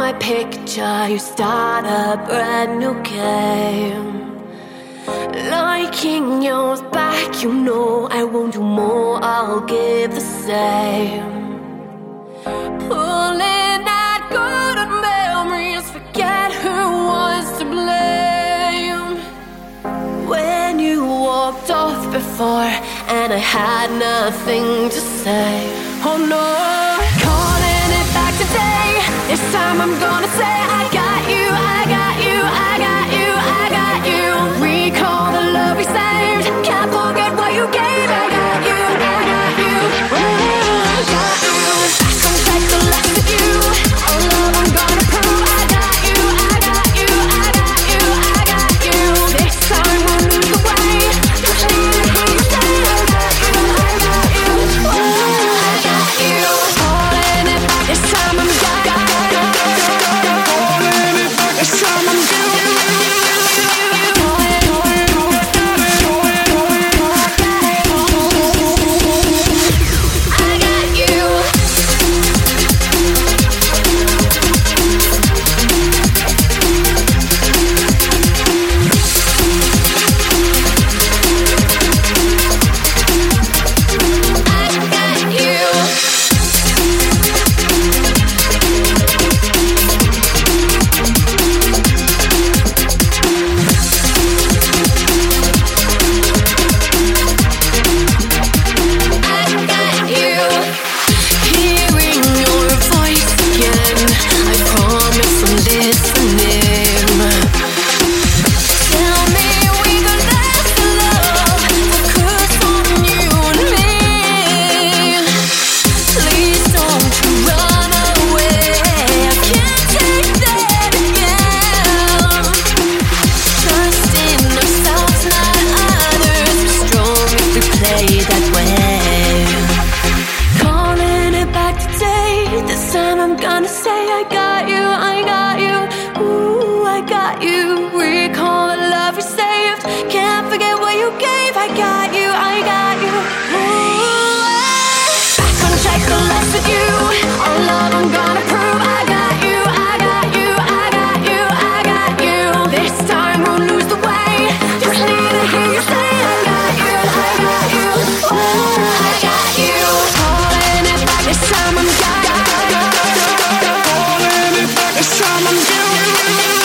my picture, you start a brand new game. Liking yours back, you know I won't do more, I'll give the same. Pulling at good memories, forget who was to blame. When you walked off before, and I had nothing to say. Oh no, calling it back today time I'm gonna say I got you. Falling time I'm giving you.